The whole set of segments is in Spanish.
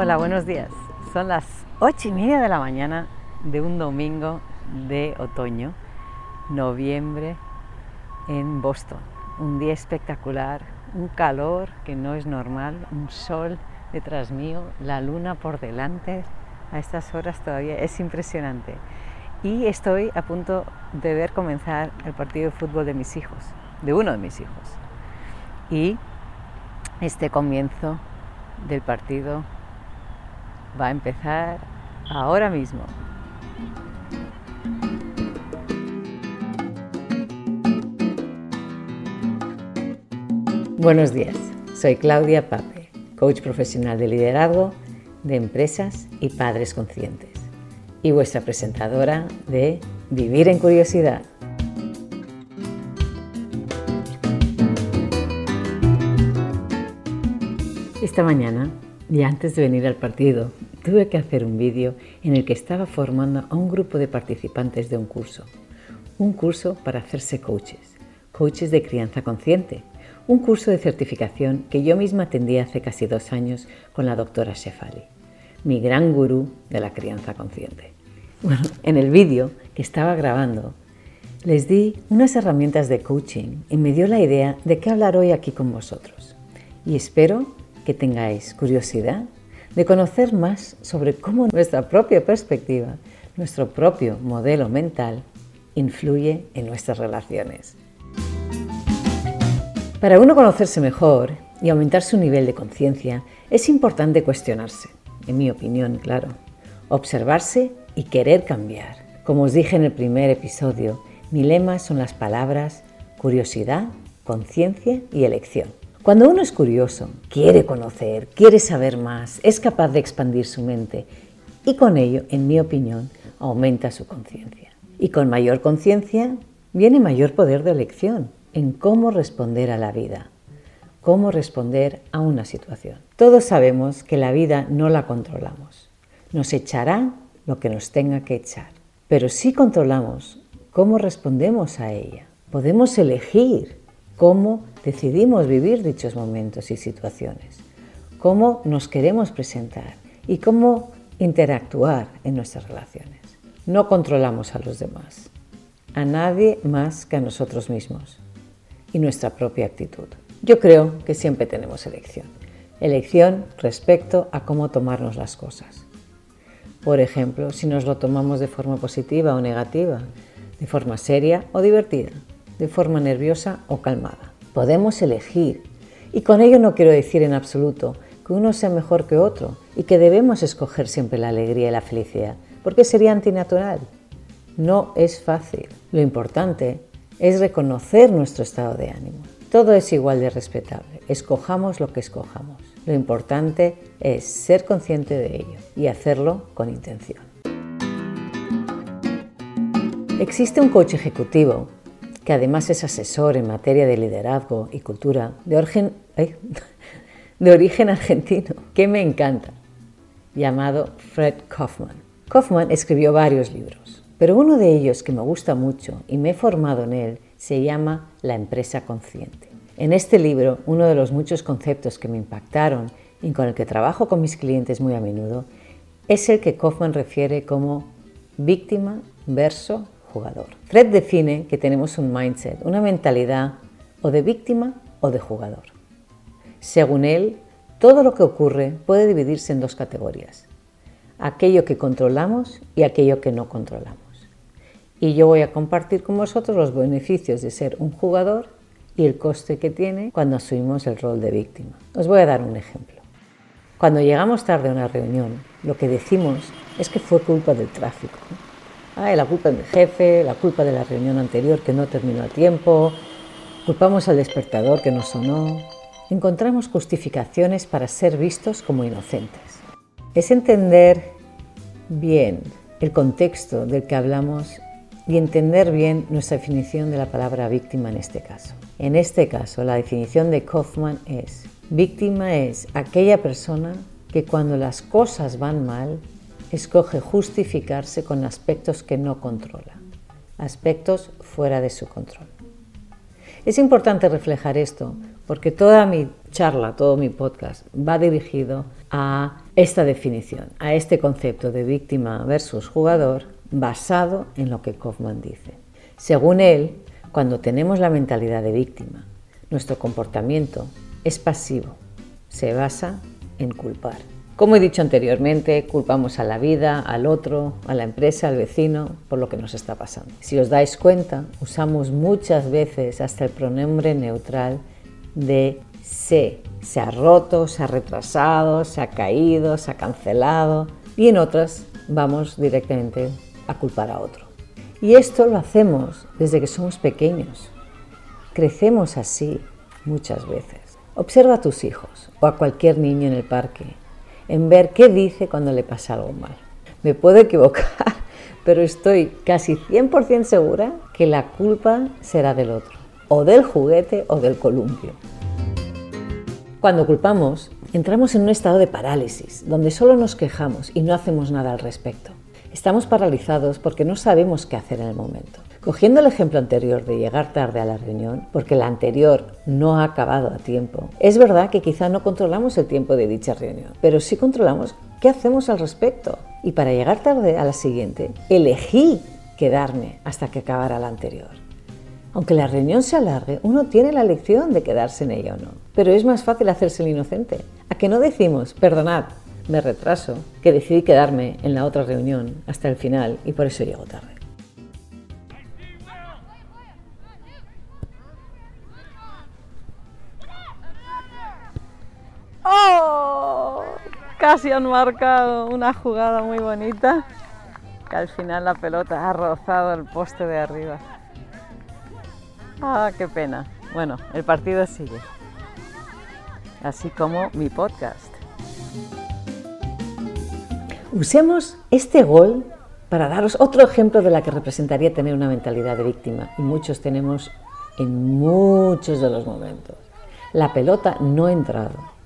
Hola, buenos días. Son las ocho y media de la mañana de un domingo de otoño, noviembre, en Boston. Un día espectacular, un calor que no es normal, un sol detrás mío, la luna por delante. A estas horas todavía es impresionante. Y estoy a punto de ver comenzar el partido de fútbol de mis hijos, de uno de mis hijos. Y este comienzo del partido va a empezar ahora mismo. Buenos días, soy Claudia Pape, coach profesional de liderazgo de empresas y padres conscientes y vuestra presentadora de Vivir en Curiosidad. Esta mañana, y antes de venir al partido, tuve que hacer un vídeo en el que estaba formando a un grupo de participantes de un curso. Un curso para hacerse coaches, coaches de crianza consciente. Un curso de certificación que yo misma atendí hace casi dos años con la doctora Shefali, mi gran gurú de la crianza consciente. Bueno, en el vídeo que estaba grabando, les di unas herramientas de coaching y me dio la idea de qué hablar hoy aquí con vosotros. Y espero que tengáis curiosidad de conocer más sobre cómo nuestra propia perspectiva, nuestro propio modelo mental, influye en nuestras relaciones. Para uno conocerse mejor y aumentar su nivel de conciencia, es importante cuestionarse, en mi opinión, claro, observarse y querer cambiar. Como os dije en el primer episodio, mi lema son las palabras curiosidad, conciencia y elección. Cuando uno es curioso, quiere conocer, quiere saber más, es capaz de expandir su mente y con ello, en mi opinión, aumenta su conciencia. Y con mayor conciencia viene mayor poder de elección en cómo responder a la vida, cómo responder a una situación. Todos sabemos que la vida no la controlamos. Nos echará lo que nos tenga que echar, pero sí controlamos cómo respondemos a ella. Podemos elegir cómo decidimos vivir dichos momentos y situaciones, cómo nos queremos presentar y cómo interactuar en nuestras relaciones. No controlamos a los demás, a nadie más que a nosotros mismos y nuestra propia actitud. Yo creo que siempre tenemos elección. Elección respecto a cómo tomarnos las cosas. Por ejemplo, si nos lo tomamos de forma positiva o negativa, de forma seria o divertida de forma nerviosa o calmada. Podemos elegir. Y con ello no quiero decir en absoluto que uno sea mejor que otro y que debemos escoger siempre la alegría y la felicidad, porque sería antinatural. No es fácil. Lo importante es reconocer nuestro estado de ánimo. Todo es igual de respetable. Escojamos lo que escojamos. Lo importante es ser consciente de ello y hacerlo con intención. Existe un coach ejecutivo que además es asesor en materia de liderazgo y cultura de origen, de origen argentino, que me encanta, llamado Fred Kaufman. Kaufman escribió varios libros, pero uno de ellos que me gusta mucho y me he formado en él se llama La empresa consciente. En este libro, uno de los muchos conceptos que me impactaron y con el que trabajo con mis clientes muy a menudo, es el que Kaufman refiere como víctima verso jugador. Fred define que tenemos un mindset, una mentalidad o de víctima o de jugador. Según él, todo lo que ocurre puede dividirse en dos categorías, aquello que controlamos y aquello que no controlamos. Y yo voy a compartir con vosotros los beneficios de ser un jugador y el coste que tiene cuando asumimos el rol de víctima. Os voy a dar un ejemplo. Cuando llegamos tarde a una reunión, lo que decimos es que fue culpa del tráfico la culpa del jefe, la culpa de la reunión anterior que no terminó a tiempo, culpamos al despertador que no sonó. Encontramos justificaciones para ser vistos como inocentes. Es entender bien el contexto del que hablamos y entender bien nuestra definición de la palabra víctima en este caso. En este caso, la definición de Kaufman es, víctima es aquella persona que cuando las cosas van mal escoge justificarse con aspectos que no controla, aspectos fuera de su control. Es importante reflejar esto porque toda mi charla, todo mi podcast va dirigido a esta definición, a este concepto de víctima versus jugador basado en lo que Kaufman dice. Según él, cuando tenemos la mentalidad de víctima, nuestro comportamiento es pasivo, se basa en culpar. Como he dicho anteriormente, culpamos a la vida, al otro, a la empresa, al vecino, por lo que nos está pasando. Si os dais cuenta, usamos muchas veces hasta el pronombre neutral de se. Se ha roto, se ha retrasado, se ha caído, se ha cancelado. Y en otras vamos directamente a culpar a otro. Y esto lo hacemos desde que somos pequeños. Crecemos así muchas veces. Observa a tus hijos o a cualquier niño en el parque en ver qué dice cuando le pasa algo mal. Me puedo equivocar, pero estoy casi 100% segura que la culpa será del otro, o del juguete o del columpio. Cuando culpamos, entramos en un estado de parálisis, donde solo nos quejamos y no hacemos nada al respecto. Estamos paralizados porque no sabemos qué hacer en el momento. Cogiendo el ejemplo anterior de llegar tarde a la reunión, porque la anterior no ha acabado a tiempo, es verdad que quizá no controlamos el tiempo de dicha reunión, pero sí controlamos qué hacemos al respecto. Y para llegar tarde a la siguiente, elegí quedarme hasta que acabara la anterior. Aunque la reunión se alargue, uno tiene la elección de quedarse en ella o no. Pero es más fácil hacerse el inocente. ¿A que no decimos, perdonad, me retraso, que decidí quedarme en la otra reunión hasta el final y por eso llego tarde? ¡Oh! Casi han marcado una jugada muy bonita que al final la pelota ha rozado el poste de arriba. Ah, qué pena. Bueno, el partido sigue. Así como mi podcast. Usemos este gol para daros otro ejemplo de la que representaría tener una mentalidad de víctima. Y muchos tenemos en muchos de los momentos. La pelota no ha entrado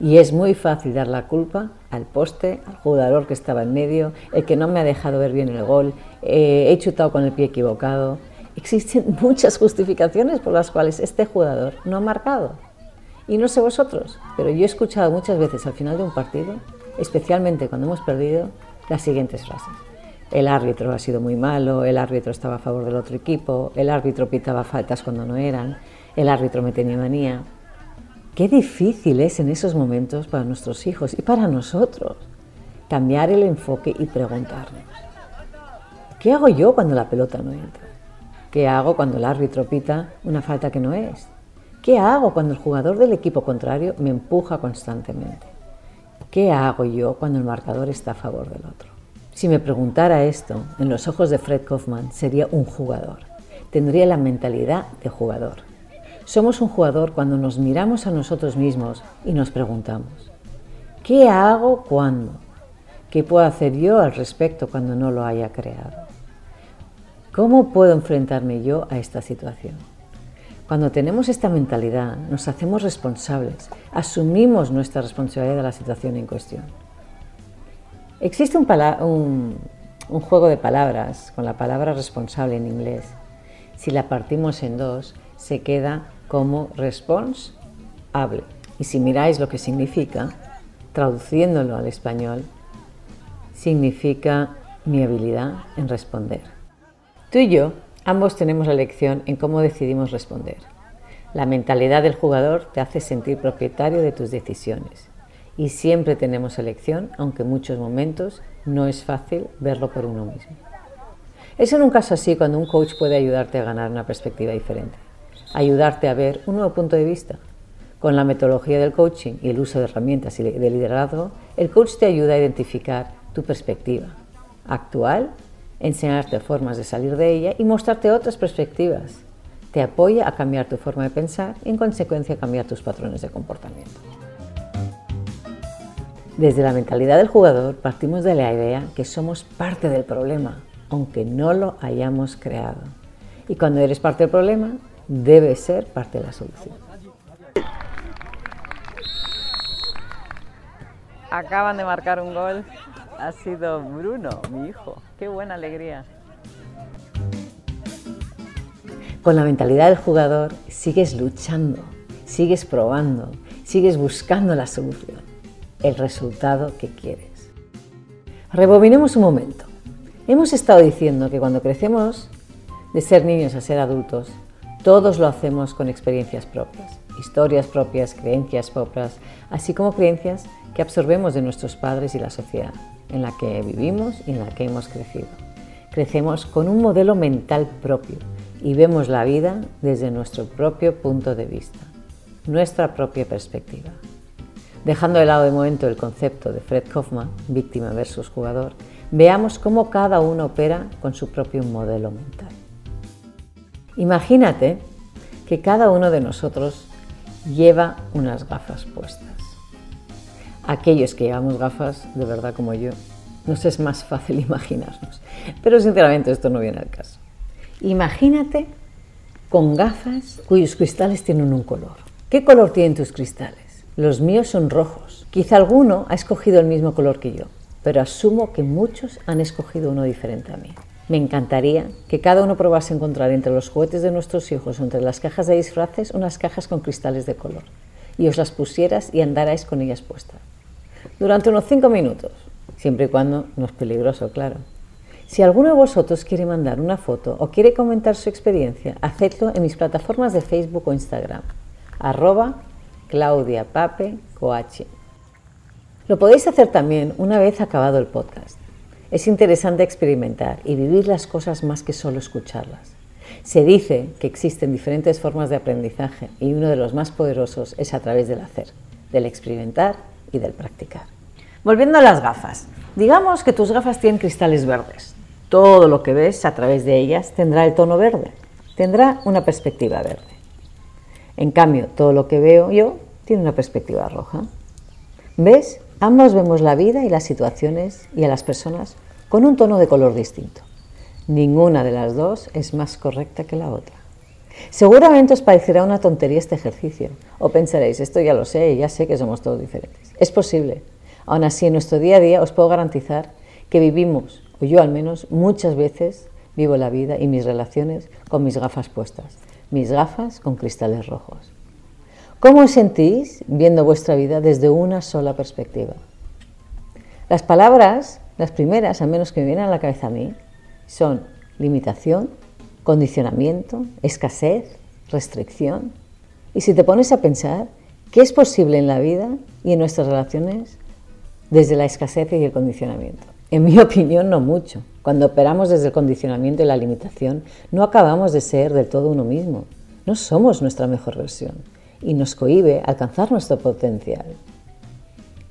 y es muy fácil dar la culpa al poste, al jugador que estaba en medio, el que no me ha dejado ver bien el gol, eh, he chutado con el pie equivocado. Existen muchas justificaciones por las cuales este jugador no ha marcado. Y no sé vosotros, pero yo he escuchado muchas veces al final de un partido, especialmente cuando hemos perdido, las siguientes frases. El árbitro ha sido muy malo, el árbitro estaba a favor del otro equipo, el árbitro pitaba faltas cuando no eran, el árbitro me tenía manía. Qué difícil es en esos momentos para nuestros hijos y para nosotros cambiar el enfoque y preguntarnos, ¿qué hago yo cuando la pelota no entra? ¿Qué hago cuando el árbitro pita una falta que no es? ¿Qué hago cuando el jugador del equipo contrario me empuja constantemente? ¿Qué hago yo cuando el marcador está a favor del otro? Si me preguntara esto, en los ojos de Fred Kaufman sería un jugador. Tendría la mentalidad de jugador. Somos un jugador cuando nos miramos a nosotros mismos y nos preguntamos, ¿qué hago cuando? ¿Qué puedo hacer yo al respecto cuando no lo haya creado? ¿Cómo puedo enfrentarme yo a esta situación? Cuando tenemos esta mentalidad, nos hacemos responsables, asumimos nuestra responsabilidad de la situación en cuestión. Existe un, un, juego de palabras con la palabra responsable en inglés. Si la partimos en dos, se queda como response hable. Y si miráis lo que significa, traduciéndolo al español, significa mi habilidad en responder. Tú y yo ambos tenemos la lección en cómo decidimos responder. La mentalidad del jugador te hace sentir propietario de tus decisiones y siempre tenemos elección, aunque en muchos momentos no es fácil verlo por uno mismo. Es en un caso así cuando un coach puede ayudarte a ganar una perspectiva diferente ayudarte a ver un nuevo punto de vista. Con la metodología del coaching y el uso de herramientas y de liderazgo, el coach te ayuda a identificar tu perspectiva actual, enseñarte formas de salir de ella y mostrarte otras perspectivas. Te apoya a cambiar tu forma de pensar y en consecuencia cambiar tus patrones de comportamiento. Desde la mentalidad del jugador partimos de la idea que somos parte del problema, aunque no lo hayamos creado. Y cuando eres parte del problema, debe ser parte de la solución. Acaban de marcar un gol. Ha sido Bruno, mi hijo. Qué buena alegría. Con la mentalidad del jugador sigues luchando, sigues probando, sigues buscando la solución, el resultado que quieres. Rebobinemos un momento. Hemos estado diciendo que cuando crecemos, de ser niños a ser adultos, todos lo hacemos con experiencias propias, historias propias, creencias propias, así como creencias que absorbemos de nuestros padres y la sociedad en la que vivimos y en la que hemos crecido. Crecemos con un modelo mental propio y vemos la vida desde nuestro propio punto de vista, nuestra propia perspectiva. Dejando de lado de momento el concepto de Fred Kaufman, víctima versus jugador, veamos cómo cada uno opera con su propio modelo mental. Imagínate que cada uno de nosotros lleva unas gafas puestas. Aquellos que llevamos gafas, de verdad como yo, nos es más fácil imaginarnos. Pero sinceramente esto no viene al caso. Imagínate con gafas cuyos cristales tienen un color. ¿Qué color tienen tus cristales? Los míos son rojos. Quizá alguno ha escogido el mismo color que yo, pero asumo que muchos han escogido uno diferente a mí. Me encantaría que cada uno probase encontrar entre los juguetes de nuestros hijos o entre las cajas de disfraces unas cajas con cristales de color y os las pusieras y andarais con ellas puestas. Durante unos cinco minutos, siempre y cuando no es peligroso, claro. Si alguno de vosotros quiere mandar una foto o quiere comentar su experiencia, hacedlo en mis plataformas de Facebook o Instagram, arroba Claudia Lo podéis hacer también una vez acabado el podcast. Es interesante experimentar y vivir las cosas más que solo escucharlas. Se dice que existen diferentes formas de aprendizaje y uno de los más poderosos es a través del hacer, del experimentar y del practicar. Volviendo a las gafas, digamos que tus gafas tienen cristales verdes. Todo lo que ves a través de ellas tendrá el tono verde, tendrá una perspectiva verde. En cambio, todo lo que veo yo tiene una perspectiva roja. ¿Ves? Ambos vemos la vida y las situaciones y a las personas con un tono de color distinto. Ninguna de las dos es más correcta que la otra. Seguramente os parecerá una tontería este ejercicio, o pensaréis, esto ya lo sé, ya sé que somos todos diferentes. Es posible. Aún así, en nuestro día a día os puedo garantizar que vivimos, o yo al menos, muchas veces vivo la vida y mis relaciones con mis gafas puestas, mis gafas con cristales rojos. ¿Cómo os sentís viendo vuestra vida desde una sola perspectiva? Las palabras, las primeras, al menos que me vienen a la cabeza a mí, son limitación, condicionamiento, escasez, restricción. Y si te pones a pensar, ¿qué es posible en la vida y en nuestras relaciones desde la escasez y el condicionamiento? En mi opinión, no mucho. Cuando operamos desde el condicionamiento y la limitación, no acabamos de ser del todo uno mismo. No somos nuestra mejor versión y nos cohíbe alcanzar nuestro potencial.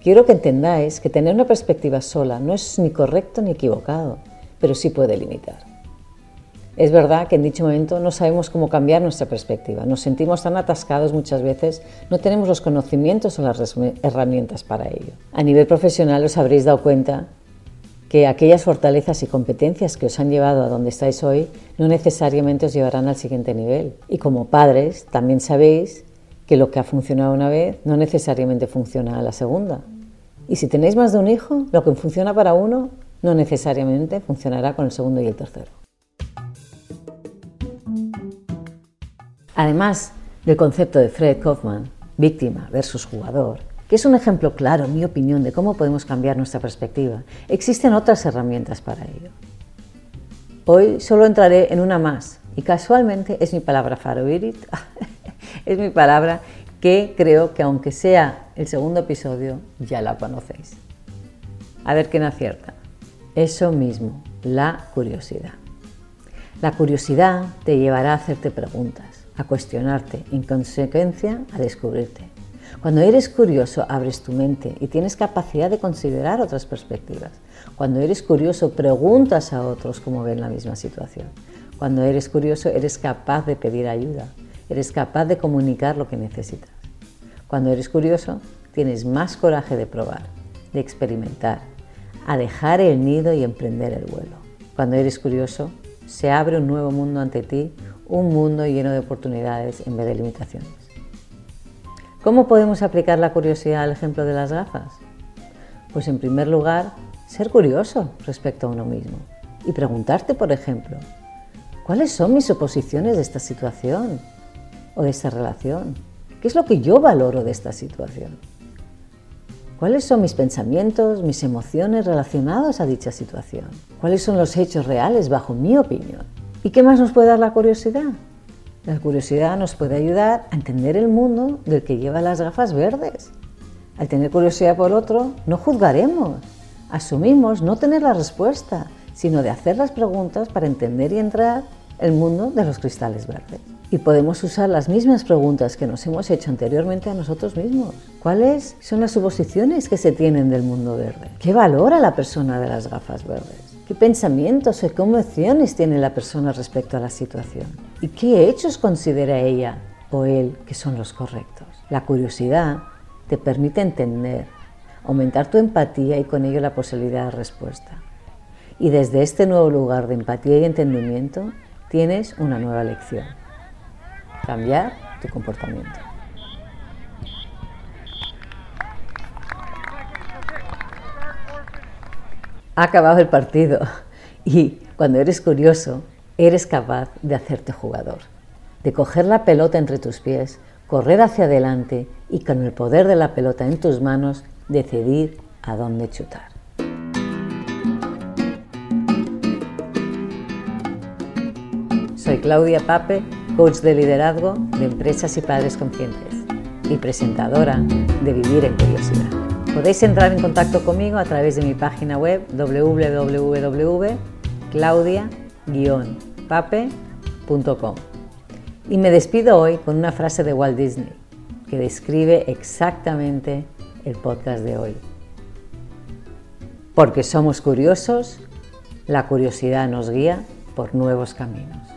Quiero que entendáis que tener una perspectiva sola no es ni correcto ni equivocado, pero sí puede limitar. Es verdad que en dicho momento no sabemos cómo cambiar nuestra perspectiva, nos sentimos tan atascados muchas veces, no tenemos los conocimientos o las herramientas para ello. A nivel profesional os habréis dado cuenta que aquellas fortalezas y competencias que os han llevado a donde estáis hoy no necesariamente os llevarán al siguiente nivel. Y como padres también sabéis que lo que ha funcionado una vez no necesariamente funciona a la segunda. Y si tenéis más de un hijo, lo que funciona para uno no necesariamente funcionará con el segundo y el tercero. Además del concepto de Fred Kaufman, víctima versus jugador, que es un ejemplo claro, en mi opinión, de cómo podemos cambiar nuestra perspectiva, existen otras herramientas para ello. Hoy solo entraré en una más, y casualmente es mi palabra favorita, es mi palabra que creo que aunque sea el segundo episodio, ya la conocéis. A ver quién acierta. Eso mismo, la curiosidad. La curiosidad te llevará a hacerte preguntas, a cuestionarte, en consecuencia a descubrirte. Cuando eres curioso, abres tu mente y tienes capacidad de considerar otras perspectivas. Cuando eres curioso, preguntas a otros cómo ven la misma situación. Cuando eres curioso, eres capaz de pedir ayuda, eres capaz de comunicar lo que necesitas. Cuando eres curioso, tienes más coraje de probar, de experimentar, a dejar el nido y emprender el vuelo. Cuando eres curioso, se abre un nuevo mundo ante ti, un mundo lleno de oportunidades en vez de limitaciones. ¿Cómo podemos aplicar la curiosidad al ejemplo de las gafas? Pues en primer lugar, ser curioso respecto a uno mismo y preguntarte, por ejemplo, ¿cuáles son mis oposiciones de esta situación? O de esta relación? ¿Qué es lo que yo valoro de esta situación? ¿Cuáles son mis pensamientos, mis emociones relacionados a dicha situación? ¿Cuáles son los hechos reales bajo mi opinión? ¿Y qué más nos puede dar la curiosidad? La curiosidad nos puede ayudar a entender el mundo del que lleva las gafas verdes. Al tener curiosidad por otro, no juzgaremos, asumimos no tener la respuesta, sino de hacer las preguntas para entender y entrar el mundo de los cristales verdes. Y podemos usar las mismas preguntas que nos hemos hecho anteriormente a nosotros mismos. ¿Cuáles son las suposiciones que se tienen del mundo verde? ¿Qué valora la persona de las gafas verdes? ¿Qué pensamientos o emociones tiene la persona respecto a la situación? ¿Y qué hechos considera ella o él que son los correctos? La curiosidad te permite entender, aumentar tu empatía y con ello la posibilidad de respuesta. Y desde este nuevo lugar de empatía y entendimiento tienes una nueva lección. Cambiar tu comportamiento. Ha acabado el partido y cuando eres curioso, eres capaz de hacerte jugador, de coger la pelota entre tus pies, correr hacia adelante y con el poder de la pelota en tus manos decidir a dónde chutar. Soy Claudia Pape, coach de liderazgo de empresas y padres conscientes y presentadora de Vivir en Curiosidad. Podéis entrar en contacto conmigo a través de mi página web www.claudia-pape.com. Y me despido hoy con una frase de Walt Disney que describe exactamente el podcast de hoy. Porque somos curiosos, la curiosidad nos guía por nuevos caminos.